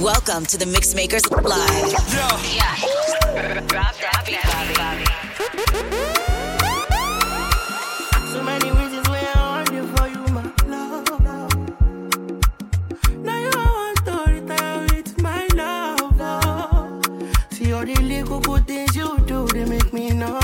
Welcome to the Mixmakers Live. Yeah. Drop that beat, Bobby. So many reasons why I want you for you, my love. Now you want to retire with my love. oh. See all the little good things you do, they make me no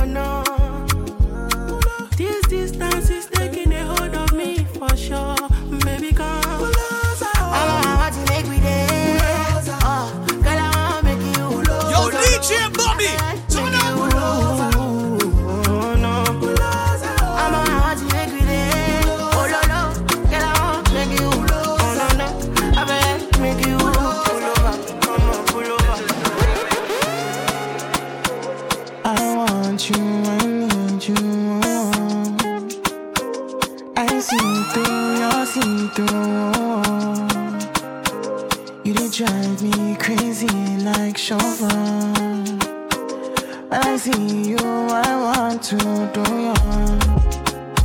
I see you, I want to do you.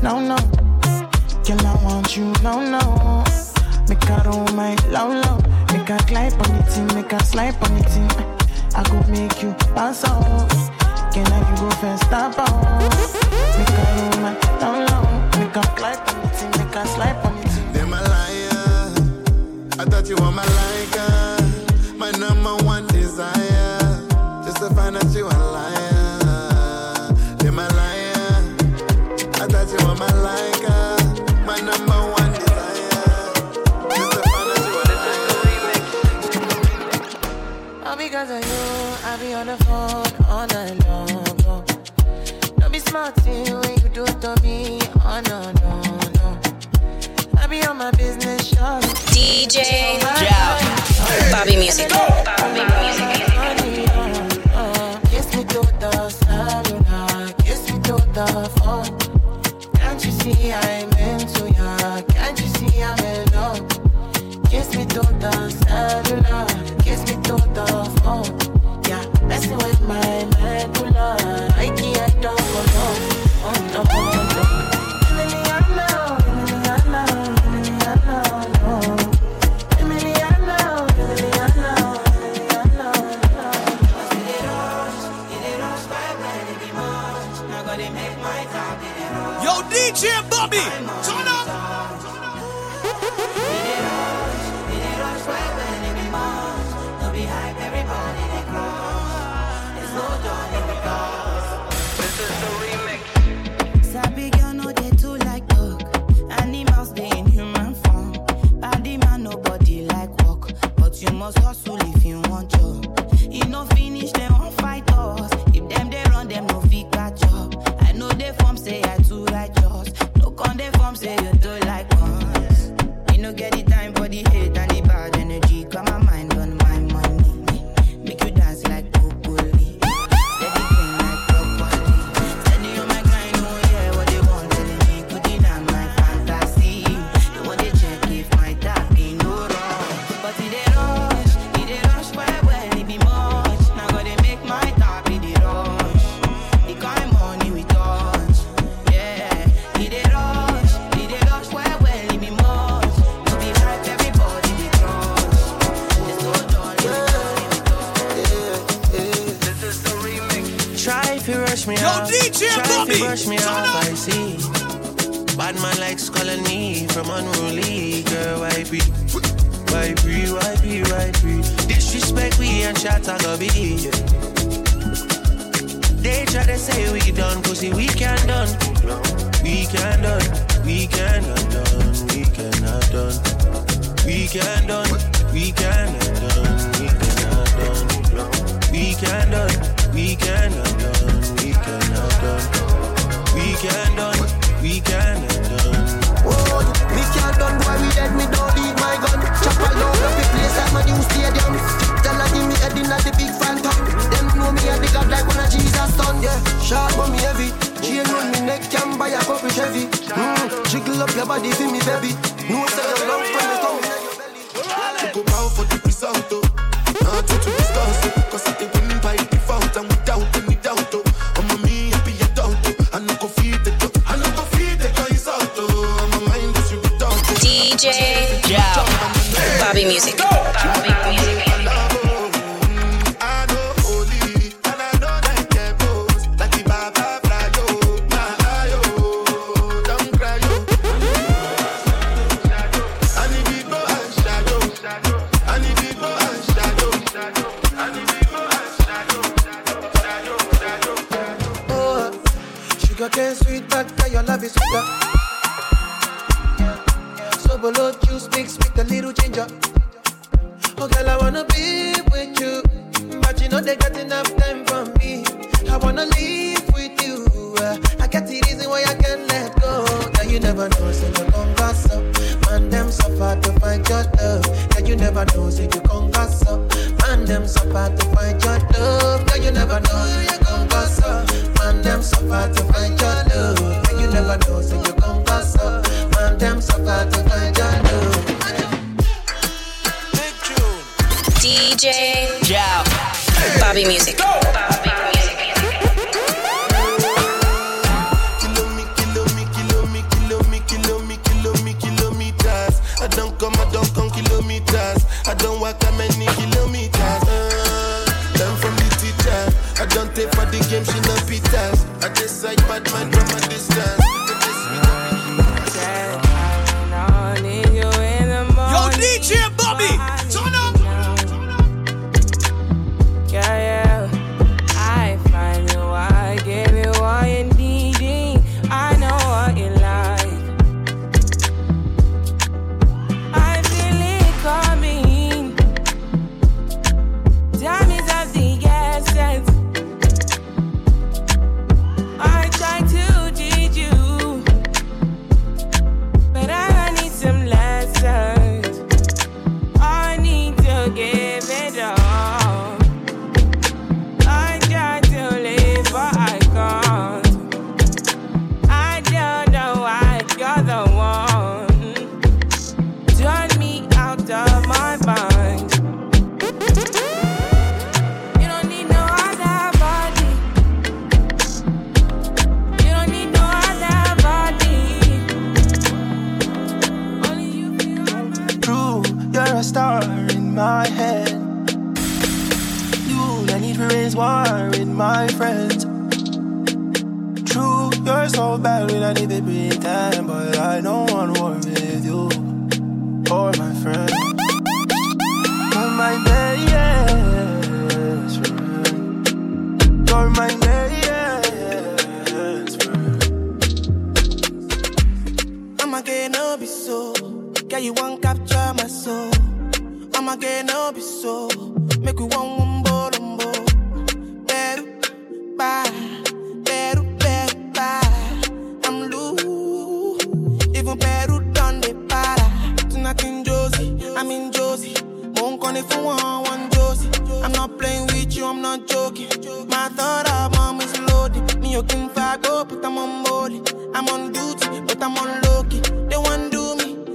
No, no. Girl, I want you, no, no. Make a roll my low, low. Make a climb on it, make a slide on it. I could make you pass out. Can I you go first, stop out? Make a roll my low, low. Make a climb on it, make a slide on it. Them a liar. I thought you were my liker, my number one desire. Just to find out you because of you, I be on the phone all night long. Don't be smart when you do it to me. Oh no, no, no. I be on my business, shawty. DJ Bobby Music. Bobby Music. Kiss me to the cellular, kiss me to the phone. Can't you see I'm into ya? Can't you see I'm in love? Kiss me to the cellular, kiss me to the phone. Yeah, messing with my medulla. I can't talk alone. Oh no, Try if you rush me Yo, off. DJ Try Bobby, you brush me turn off, up. I see. Bad man likes calling me from unruly. Girl, why be? Why be? Why be? Why be? Disrespect we and shot I go be. yeah. They try to say we done, pussy we can done. We can done. We can done. We cannot done. We can done. We can done. We cannot done. We can done. We can done. We cannot done. We can done. We can done. Whoa, me can't done boy, we dead, me don't need my gun. Chop all over the place like my new stadium. Tell her give me in at the big phantom. Them know me a the god like one of Jesus son, yeah. Sharp but me heavy. Chain on me neck can buy a couple Chevy. Mm, jiggle up your body for me, baby. No say suffer to find your love. Girl, you never know, you gon' gossip. Man, them suffer to find your love. Girl, you never know, so you gon' gossip. Man, them suffer to find your love. Big tune. DJ Jow. Bobby Music. Bobby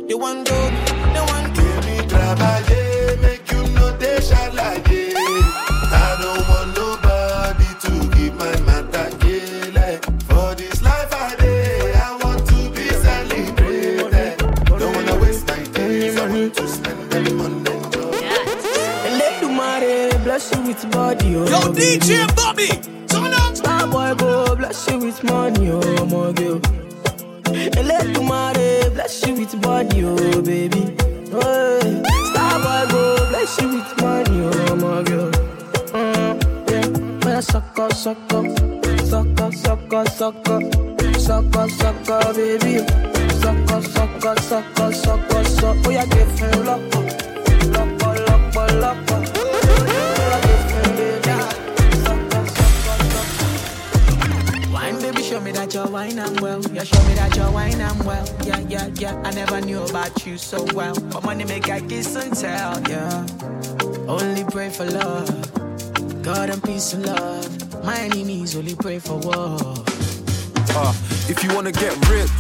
they want do me, they want do Give me travailler, make you know they shall like it. I don't want nobody to keep my matter killing. For this life I live, I want to be celebrated. Don't wanna waste my days, I want to spend them on enjoy. Eledumare bless you with body, oh. Yo. DJ Bobby, lock up, lock up. Oh yeah, give him, baby. Suck up, suck up, suck up. Wine, baby, show me that you're wine and well. Yeah, show me that you're wine and well. Yeah, yeah, yeah. I never knew about you so well. But money make I kiss and tell. Yeah. Only pray for love. God and peace and love. My enemies only pray for war. Uh, if you wanna get rich,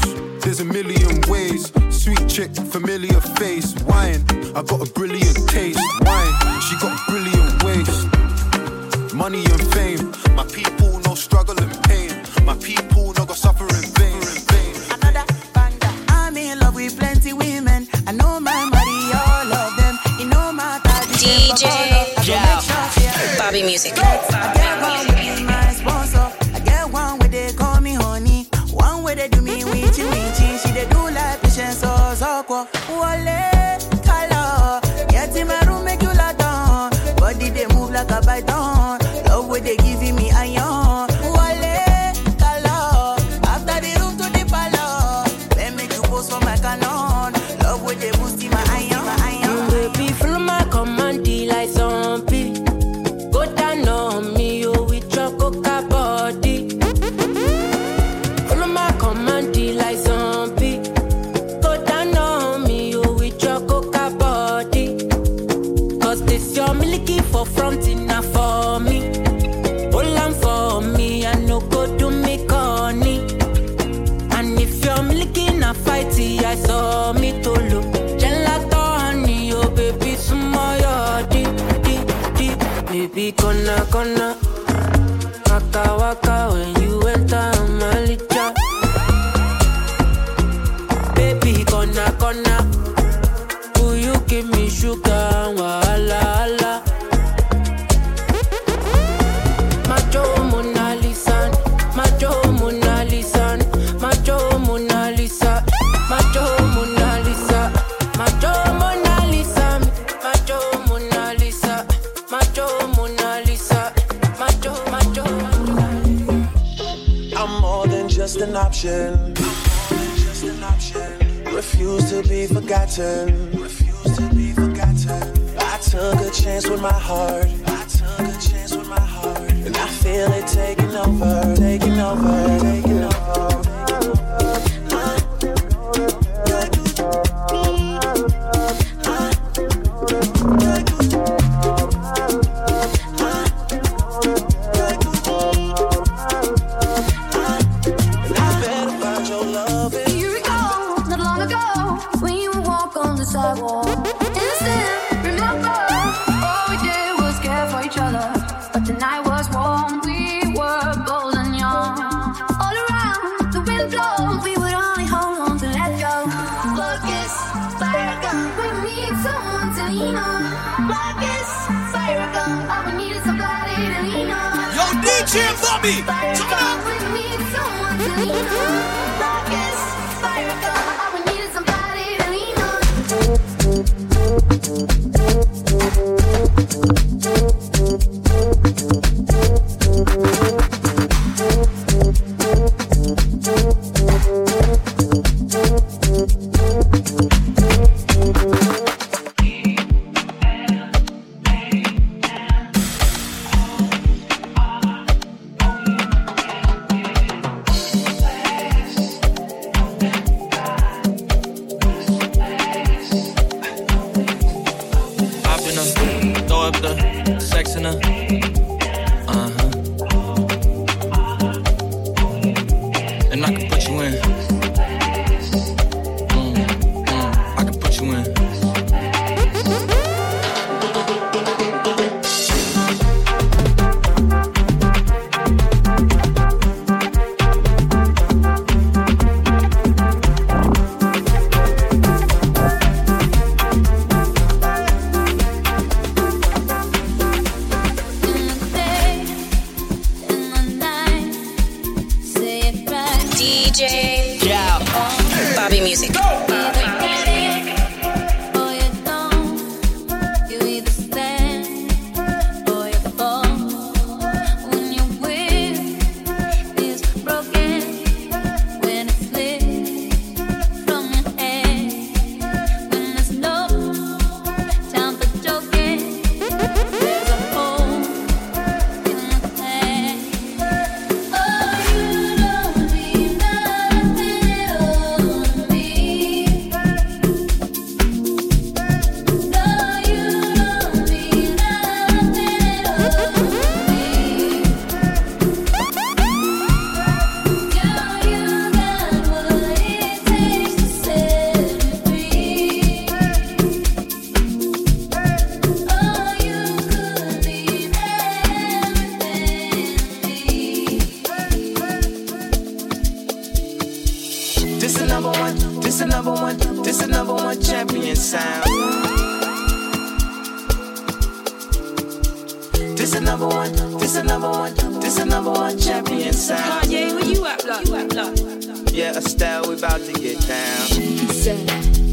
there's a million ways. Sweet chick, familiar face. Wine, I got a brilliant taste. Wine, she got brilliant waist. Money and fame, my people no struggle and pain. My people no go suffer in vain. Another banger. I'm in love with plenty women. I know my body, all of them. It no matter the DJ color. I go Jow. make sure, yeah. Bobby Music. I Wale, color. In my room make you down. Body they move like a python. Love where they giving me. Wale, color. After the room to the parlor. For my. Love they boosting Yo, DJ Bobby, turn up. yeah, Estelle, we about to get down. He said,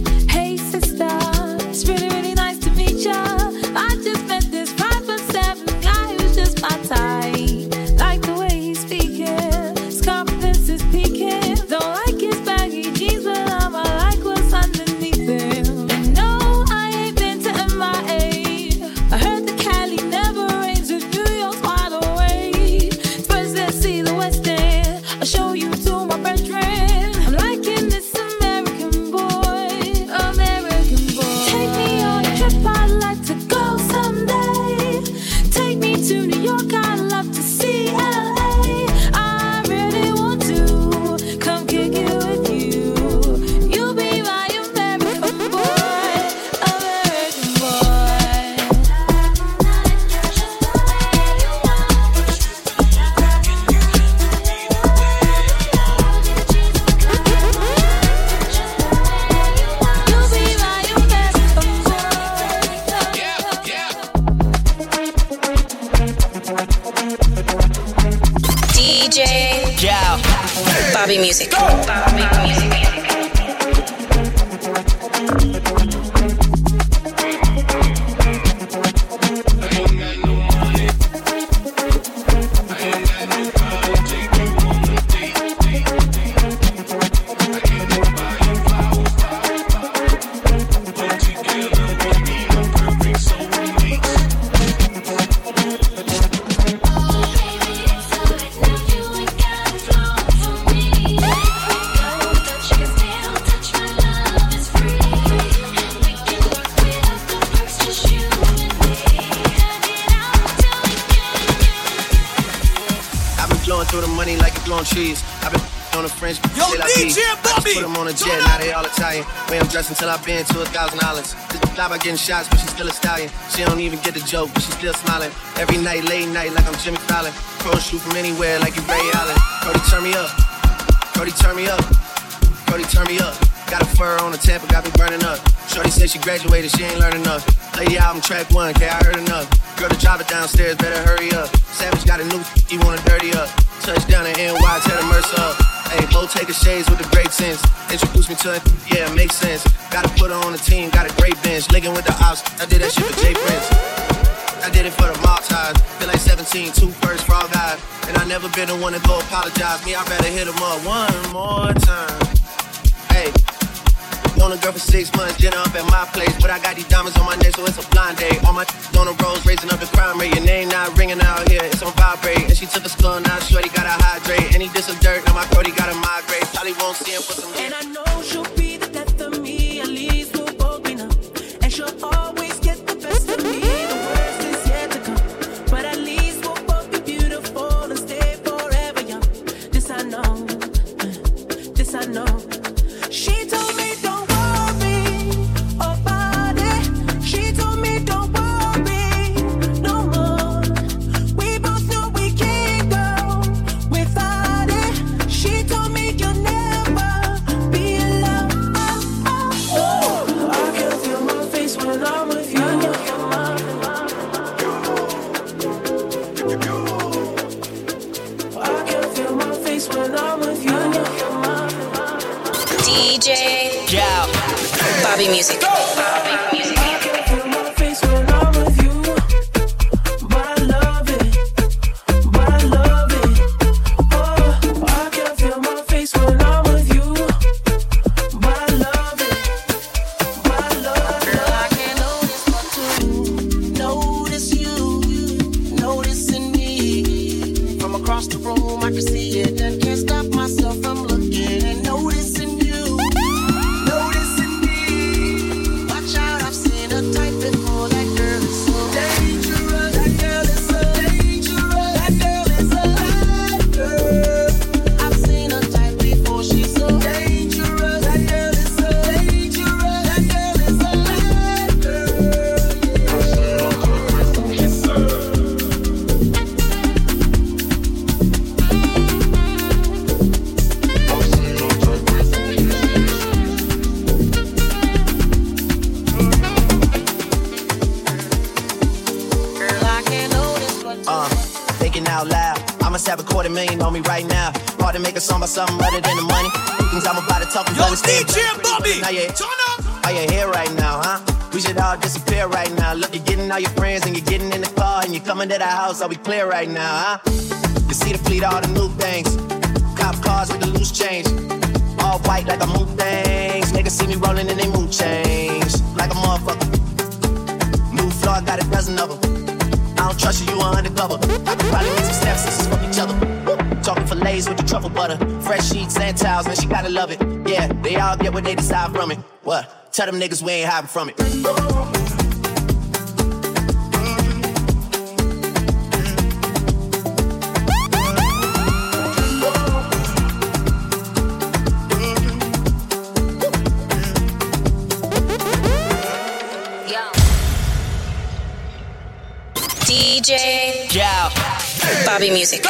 just Bobby, Put them on a jet, now they all Italian. Way I'm dressed until I've been to a thousand dollars. This lie by getting shots, but she's still a stallion. She don't even get the joke, but she's still smiling. Every night, late night, like I'm Jimmy Fallon. Pro shoot from anywhere, like you Ray Allen. Cody, turn me up. Cody, turn me up. Cody, turn me up. Got a fur on the Tampa, got me burning up. Shorty said she graduated, she ain't learning enough. Lady album track one, okay, I heard enough. Girl, to drive it downstairs, better hurry up. Savage got a new, he wanna dirty up. Touchdown in NY, tell the Mercer up. Hey, Mo taking shades with the great sense. Introduce me to it, yeah, makes sense. Gotta put her on the team, got a great bench. Linking with the ops, I did that shit for Jay Prince. I did it for the mob ties. Feel like 17, two first frog guys. And I never been the one to go apologize. Me, I better hit him up one more time. Known a girl for six months, dinner up at my place. But I got these diamonds on my neck, so it's a blind date. All my on the roads, raising up the crime rate. Your name not ringing out here, it's on vibrate. And she took a skull, now shorty gotta hydrate. And he did some dirt, now my brody gotta migrate. Probably won't see him for some And I know she'll be on me right now. Hard to make a song about something other than the money. Things I'm about to talk about. Yo, DJ Bobby, Now you, turn up. Are you here right now, huh? We should all disappear right now. Look, you're getting all your friends and you're getting in the car and you're coming to the house. Are we clear right now, huh? You see the fleet, all the new things. Cop cars with the loose change. All white like a moon things. Niggas see me rolling in they mood change. Like a motherfucker. New floor, I got a dozen of them. I don't trust you, you are undercover. I could probably make some steps sisters from each other. Fillets with the truffle butter. Fresh sheets and towels, man, she gotta love it. Yeah, they all get what they decide from it. What? Tell them niggas we ain't hiding from it. DJ Cal. Bobby Music.